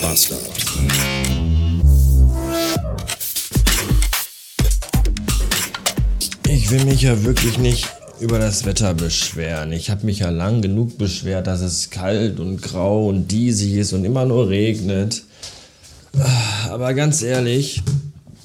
Bastard. Ich will mich ja wirklich nicht über das Wetter beschweren. Ich habe mich ja lang genug beschwert, dass es kalt und grau und diesig ist und immer nur regnet. Aber ganz ehrlich,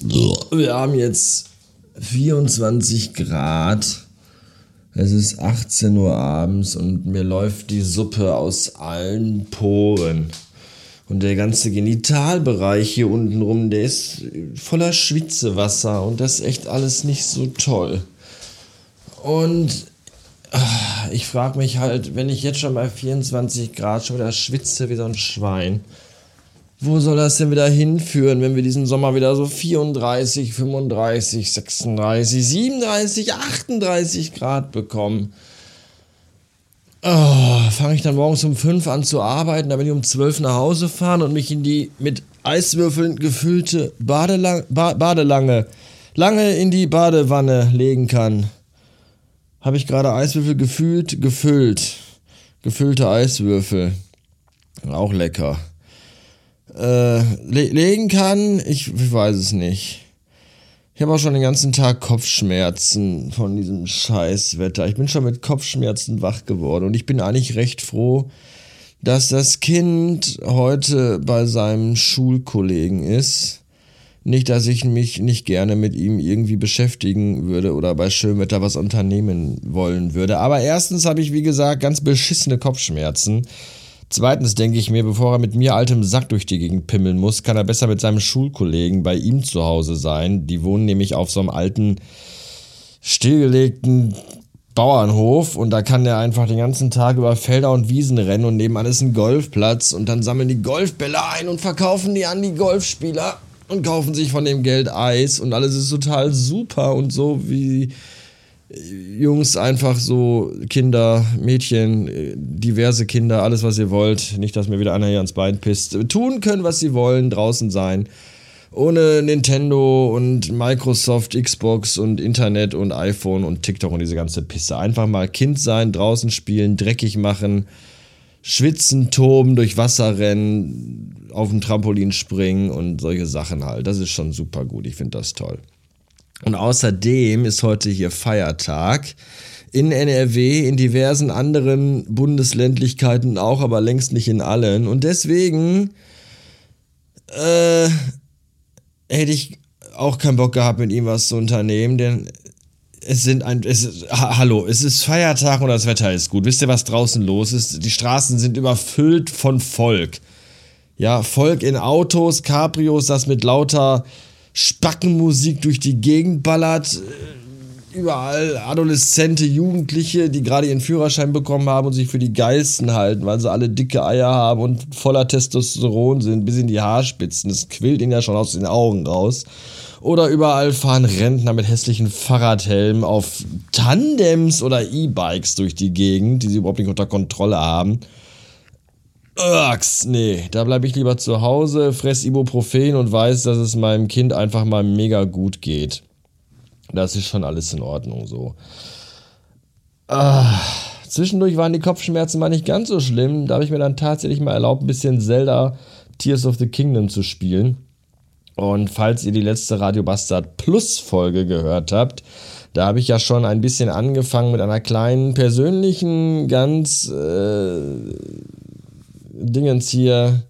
wir haben jetzt 24 Grad. Es ist 18 Uhr abends und mir läuft die Suppe aus allen Poren. Und der ganze Genitalbereich hier unten rum, der ist voller Schwitzewasser und das ist echt alles nicht so toll. Und ah, ich frage mich halt, wenn ich jetzt schon bei 24 Grad schon wieder schwitze wie so ein Schwein, wo soll das denn wieder hinführen, wenn wir diesen Sommer wieder so 34, 35, 36, 37, 38 Grad bekommen? Oh, fange ich dann morgens um 5 an zu arbeiten, damit ich um 12 nach Hause fahren und mich in die mit Eiswürfeln gefüllte Badelang ba Badelange lange in die Badewanne legen kann. Habe ich gerade Eiswürfel gefühlt, gefüllt. Gefüllte Eiswürfel. Auch lecker. Äh, le legen kann, ich, ich weiß es nicht. Ich habe auch schon den ganzen Tag Kopfschmerzen von diesem Scheißwetter. Ich bin schon mit Kopfschmerzen wach geworden und ich bin eigentlich recht froh, dass das Kind heute bei seinem Schulkollegen ist. Nicht, dass ich mich nicht gerne mit ihm irgendwie beschäftigen würde oder bei Schönwetter was unternehmen wollen würde. Aber erstens habe ich, wie gesagt, ganz beschissene Kopfschmerzen. Zweitens denke ich mir, bevor er mit mir altem Sack durch die Gegend pimmeln muss, kann er besser mit seinem Schulkollegen bei ihm zu Hause sein. Die wohnen nämlich auf so einem alten, stillgelegten Bauernhof und da kann er einfach den ganzen Tag über Felder und Wiesen rennen und nebenan ist ein Golfplatz und dann sammeln die Golfbälle ein und verkaufen die an die Golfspieler und kaufen sich von dem Geld Eis und alles ist total super und so wie Jungs einfach so Kinder, Mädchen, diverse Kinder, alles was ihr wollt, nicht, dass mir wieder einer hier ans Bein pisst, tun können, was sie wollen, draußen sein. Ohne Nintendo und Microsoft, Xbox und Internet und iPhone und TikTok und diese ganze Pisse. Einfach mal Kind sein, draußen spielen, dreckig machen, schwitzen, toben, durch Wasser rennen, auf dem Trampolin springen und solche Sachen halt. Das ist schon super gut. Ich finde das toll. Und außerdem ist heute hier Feiertag in NRW, in diversen anderen Bundesländlichkeiten auch, aber längst nicht in allen. Und deswegen äh, hätte ich auch keinen Bock gehabt, mit ihm was zu unternehmen, denn es sind ein, es ist, ha, hallo, es ist Feiertag und das Wetter ist gut. Wisst ihr, was draußen los ist? Die Straßen sind überfüllt von Volk. Ja, Volk in Autos, Cabrios, das mit lauter Spackenmusik durch die Gegend ballert. Überall Adoleszente, Jugendliche, die gerade ihren Führerschein bekommen haben und sich für die geilsten halten, weil sie alle dicke Eier haben und voller Testosteron sind, bis in die Haarspitzen. Das quillt ihnen ja schon aus den Augen raus. Oder überall fahren Rentner mit hässlichen Fahrradhelmen auf Tandems oder E-Bikes durch die Gegend, die sie überhaupt nicht unter Kontrolle haben. Uggs, nee, da bleibe ich lieber zu Hause, fress Ibuprofen und weiß, dass es meinem Kind einfach mal mega gut geht. Das ist schon alles in Ordnung so. Ah, zwischendurch waren die Kopfschmerzen mal nicht ganz so schlimm. Da habe ich mir dann tatsächlich mal erlaubt, ein bisschen Zelda Tears of the Kingdom zu spielen. Und falls ihr die letzte Radio Bastard Plus Folge gehört habt, da habe ich ja schon ein bisschen angefangen mit einer kleinen persönlichen, ganz äh, Dingens hier,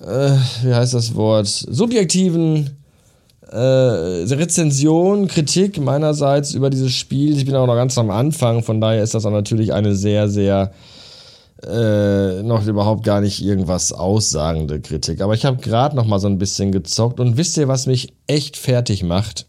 äh, wie heißt das Wort, subjektiven äh, Rezension, Kritik meinerseits über dieses Spiel. Ich bin auch noch ganz am Anfang, von daher ist das auch natürlich eine sehr, sehr äh, noch überhaupt gar nicht irgendwas aussagende Kritik. Aber ich habe gerade noch mal so ein bisschen gezockt und wisst ihr, was mich echt fertig macht?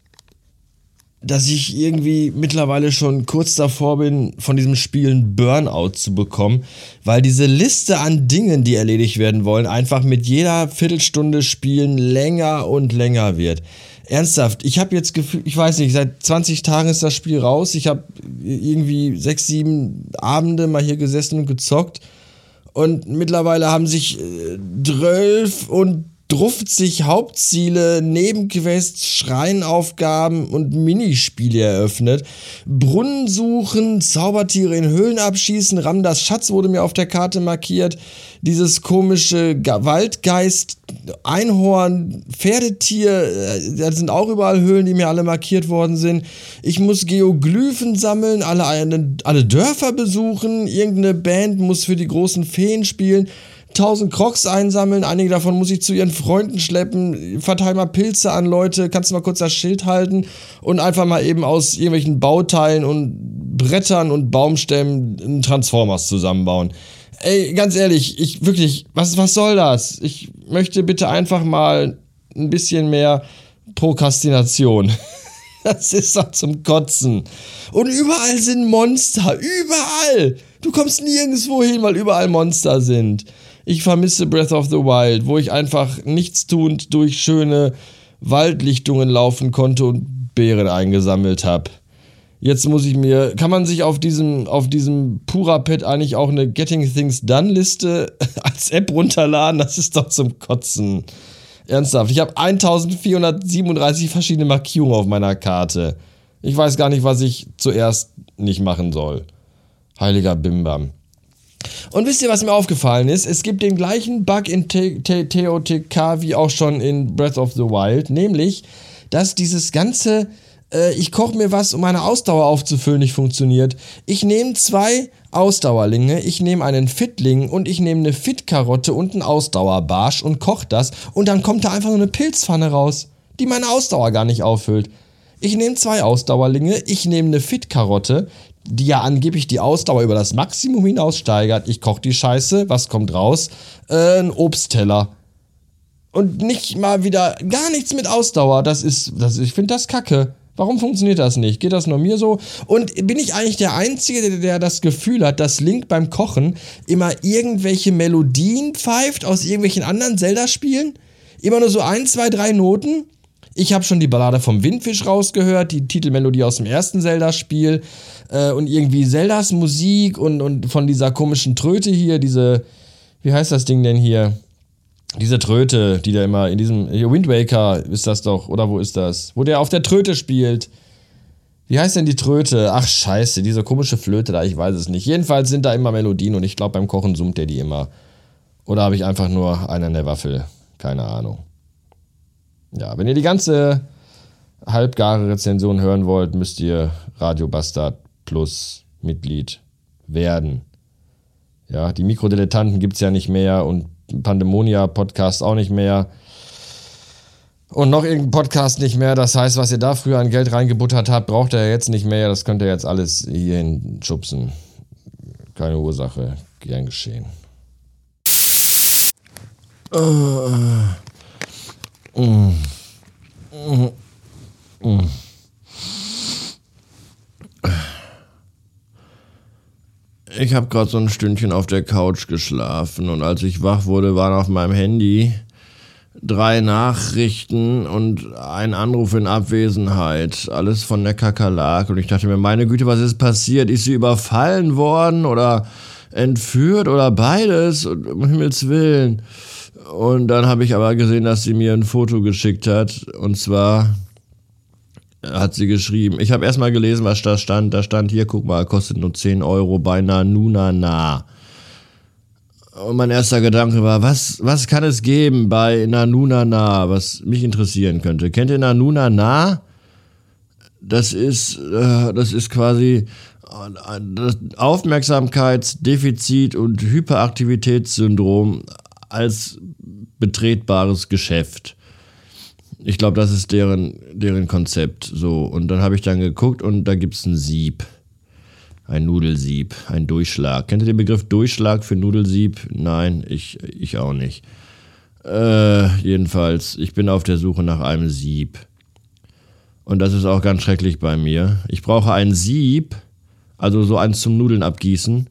Dass ich irgendwie mittlerweile schon kurz davor bin, von diesem Spiel ein Burnout zu bekommen, weil diese Liste an Dingen, die erledigt werden wollen, einfach mit jeder Viertelstunde Spielen länger und länger wird. Ernsthaft, ich habe jetzt Gefühl, ich weiß nicht, seit 20 Tagen ist das Spiel raus. Ich habe irgendwie sechs, sieben Abende mal hier gesessen und gezockt. Und mittlerweile haben sich äh, 12 und sich Hauptziele, Nebenquests, Schreinaufgaben und Minispiele eröffnet. Brunnen suchen, Zaubertiere in Höhlen abschießen, Ramdas Schatz wurde mir auf der Karte markiert. Dieses komische Waldgeist, Einhorn, Pferdetier, äh, da sind auch überall Höhlen, die mir alle markiert worden sind. Ich muss Geoglyphen sammeln, alle, alle Dörfer besuchen, irgendeine Band muss für die großen Feen spielen. 1000 Crocs einsammeln, einige davon muss ich zu ihren Freunden schleppen, verteil mal Pilze an Leute, kannst du mal kurz das Schild halten und einfach mal eben aus irgendwelchen Bauteilen und Brettern und Baumstämmen Transformers zusammenbauen. Ey, ganz ehrlich, ich wirklich, was, was soll das? Ich möchte bitte einfach mal ein bisschen mehr Prokrastination. Das ist doch zum Kotzen. Und überall sind Monster. Überall. Du kommst nirgendwo hin, weil überall Monster sind. Ich vermisse Breath of the Wild, wo ich einfach nichtstuend durch schöne Waldlichtungen laufen konnte und Beeren eingesammelt habe. Jetzt muss ich mir, kann man sich auf diesem, auf diesem Pura-Pad eigentlich auch eine Getting Things Done Liste als App runterladen? Das ist doch zum Kotzen. Ernsthaft, ich habe 1437 verschiedene Markierungen auf meiner Karte. Ich weiß gar nicht, was ich zuerst nicht machen soll. Heiliger Bimbam. Und wisst ihr, was mir aufgefallen ist? Es gibt den gleichen Bug in TOTK wie auch schon in Breath of the Wild, nämlich, dass dieses ganze äh, ich koche mir was, um meine Ausdauer aufzufüllen, nicht funktioniert. Ich nehme zwei Ausdauerlinge, ich nehme einen Fitling und ich nehme eine Fitkarotte und einen Ausdauerbarsch und koche das und dann kommt da einfach nur eine Pilzpfanne raus, die meine Ausdauer gar nicht auffüllt. Ich nehme zwei Ausdauerlinge, ich nehme eine Fitkarotte, die ja angeblich die Ausdauer über das Maximum hinaus steigert. Ich koche die Scheiße, was kommt raus? Äh, ein Obstteller. Und nicht mal wieder gar nichts mit Ausdauer. Das ist, das, ich finde das kacke. Warum funktioniert das nicht? Geht das nur mir so? Und bin ich eigentlich der Einzige, der, der das Gefühl hat, dass Link beim Kochen immer irgendwelche Melodien pfeift aus irgendwelchen anderen Zelda-Spielen? Immer nur so ein, zwei, drei Noten? Ich habe schon die Ballade vom Windfisch rausgehört, die Titelmelodie aus dem ersten Zelda-Spiel äh, und irgendwie Zeldas Musik und, und von dieser komischen Tröte hier, diese, wie heißt das Ding denn hier? Diese Tröte, die da immer in diesem. Wind Waker ist das doch, oder wo ist das? Wo der auf der Tröte spielt. Wie heißt denn die Tröte? Ach, scheiße, diese komische Flöte da, ich weiß es nicht. Jedenfalls sind da immer Melodien und ich glaube, beim Kochen summt der die immer. Oder habe ich einfach nur einen an der Waffel? Keine Ahnung. Ja, wenn ihr die ganze halbgare Rezension hören wollt, müsst ihr Radio Bastard Plus Mitglied werden. Ja, die Mikrodilettanten gibt es ja nicht mehr und Pandemonia-Podcast auch nicht mehr. Und noch irgendein Podcast nicht mehr. Das heißt, was ihr da früher an Geld reingebuttert habt, braucht ihr jetzt nicht mehr. Das könnt ihr jetzt alles hierhin schubsen. Keine Ursache. Gern geschehen. Uh, uh, uh, Ich habe gerade so ein Stündchen auf der Couch geschlafen und als ich wach wurde, waren auf meinem Handy drei Nachrichten und ein Anruf in Abwesenheit. Alles von der Kakerlak. Und ich dachte mir, meine Güte, was ist passiert? Ist sie überfallen worden oder entführt oder beides? Um Himmels Willen. Und dann habe ich aber gesehen, dass sie mir ein Foto geschickt hat. Und zwar hat sie geschrieben. Ich habe erstmal gelesen, was da stand. Da stand hier, guck mal, kostet nur 10 Euro bei Nanunana. Und mein erster Gedanke war, was, was kann es geben bei Nanunana, was mich interessieren könnte? Kennt ihr Nanunana? Das ist, äh, das ist quasi Aufmerksamkeitsdefizit und Hyperaktivitätssyndrom als betretbares Geschäft. Ich glaube, das ist deren, deren Konzept. So. Und dann habe ich dann geguckt und da gibt es ein Sieb. Ein Nudelsieb, ein Durchschlag. Kennt ihr den Begriff Durchschlag für Nudelsieb? Nein, ich, ich auch nicht. Äh, jedenfalls, ich bin auf der Suche nach einem Sieb. Und das ist auch ganz schrecklich bei mir. Ich brauche ein Sieb, also so eins zum Nudeln abgießen,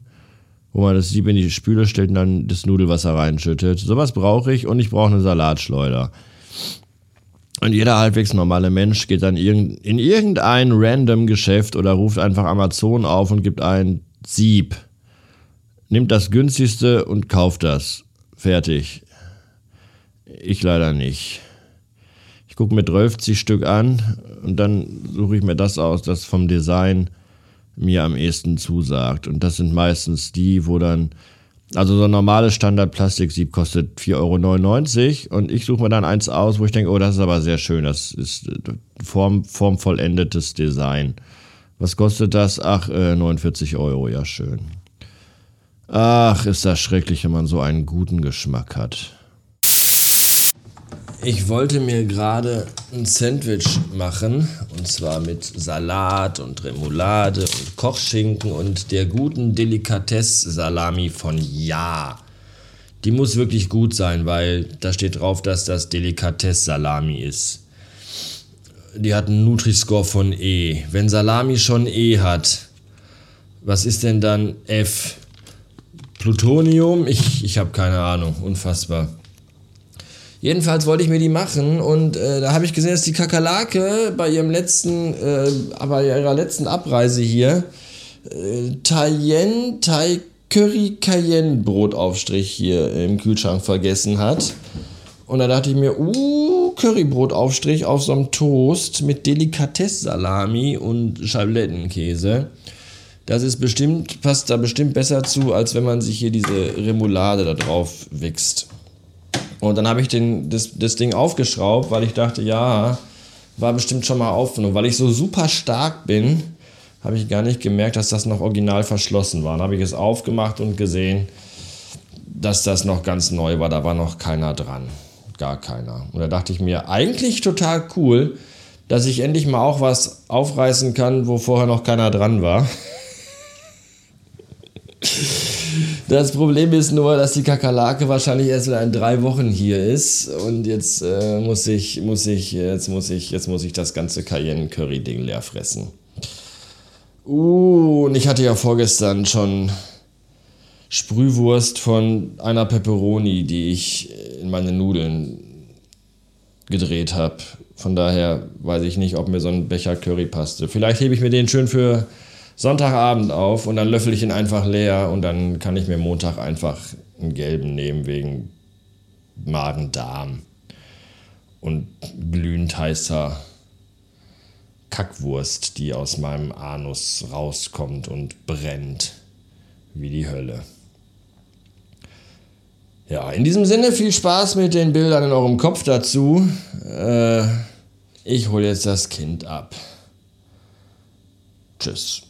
wo man das Sieb in die Spüle stellt und dann das Nudelwasser reinschüttet. Sowas brauche ich und ich brauche eine Salatschleuder. Und jeder halbwegs normale Mensch geht dann in irgendein random Geschäft oder ruft einfach Amazon auf und gibt ein Sieb. Nimmt das günstigste und kauft das. Fertig. Ich leider nicht. Ich gucke mir 12 Stück an und dann suche ich mir das aus, das vom Design mir am ehesten zusagt. Und das sind meistens die, wo dann, also so ein normales Standard-Plastiksieb kostet 4,99 Euro und ich suche mir dann eins aus, wo ich denke, oh, das ist aber sehr schön, das ist form, formvollendetes Design. Was kostet das? Ach, äh, 49 Euro, ja schön. Ach, ist das schrecklich, wenn man so einen guten Geschmack hat. Ich wollte mir gerade ein Sandwich machen und zwar mit Salat und Remoulade und Kochschinken und der guten Delikatesse-Salami von Ja. Die muss wirklich gut sein, weil da steht drauf, dass das Delikatesse-Salami ist. Die hat einen Nutri-Score von E. Wenn Salami schon E hat, was ist denn dann F? Plutonium? Ich, ich habe keine Ahnung. Unfassbar. Jedenfalls wollte ich mir die machen und äh, da habe ich gesehen, dass die Kakerlake bei ihrem letzten, äh, bei ihrer letzten Abreise hier äh, Cayenne, Thai Curry Cayenne Brotaufstrich hier im Kühlschrank vergessen hat. Und da dachte ich mir, uh, Currybrotaufstrich auf so einem Toast mit Delikatesse-Salami und Schablettenkäse. Das ist bestimmt, passt da bestimmt besser zu, als wenn man sich hier diese Remoulade da drauf wächst. Und dann habe ich den, das, das Ding aufgeschraubt, weil ich dachte, ja, war bestimmt schon mal auf. Und weil ich so super stark bin, habe ich gar nicht gemerkt, dass das noch original verschlossen war. Dann habe ich es aufgemacht und gesehen, dass das noch ganz neu war. Da war noch keiner dran. Gar keiner. Und da dachte ich mir, eigentlich total cool, dass ich endlich mal auch was aufreißen kann, wo vorher noch keiner dran war. Das Problem ist nur, dass die Kakerlake wahrscheinlich erst in drei Wochen hier ist und jetzt äh, muss ich, muss ich, jetzt muss ich, jetzt muss ich das ganze Cayenne Curry Ding leer fressen. Uh, und ich hatte ja vorgestern schon Sprühwurst von einer Pepperoni, die ich in meine Nudeln gedreht habe. Von daher weiß ich nicht, ob mir so ein Becher Curry passte. Vielleicht hebe ich mir den schön für Sonntagabend auf und dann löffel ich ihn einfach leer und dann kann ich mir Montag einfach einen gelben nehmen wegen Magen-Darm und glühend heißer Kackwurst, die aus meinem Anus rauskommt und brennt wie die Hölle. Ja, in diesem Sinne viel Spaß mit den Bildern in eurem Kopf dazu. Äh, ich hole jetzt das Kind ab. Tschüss.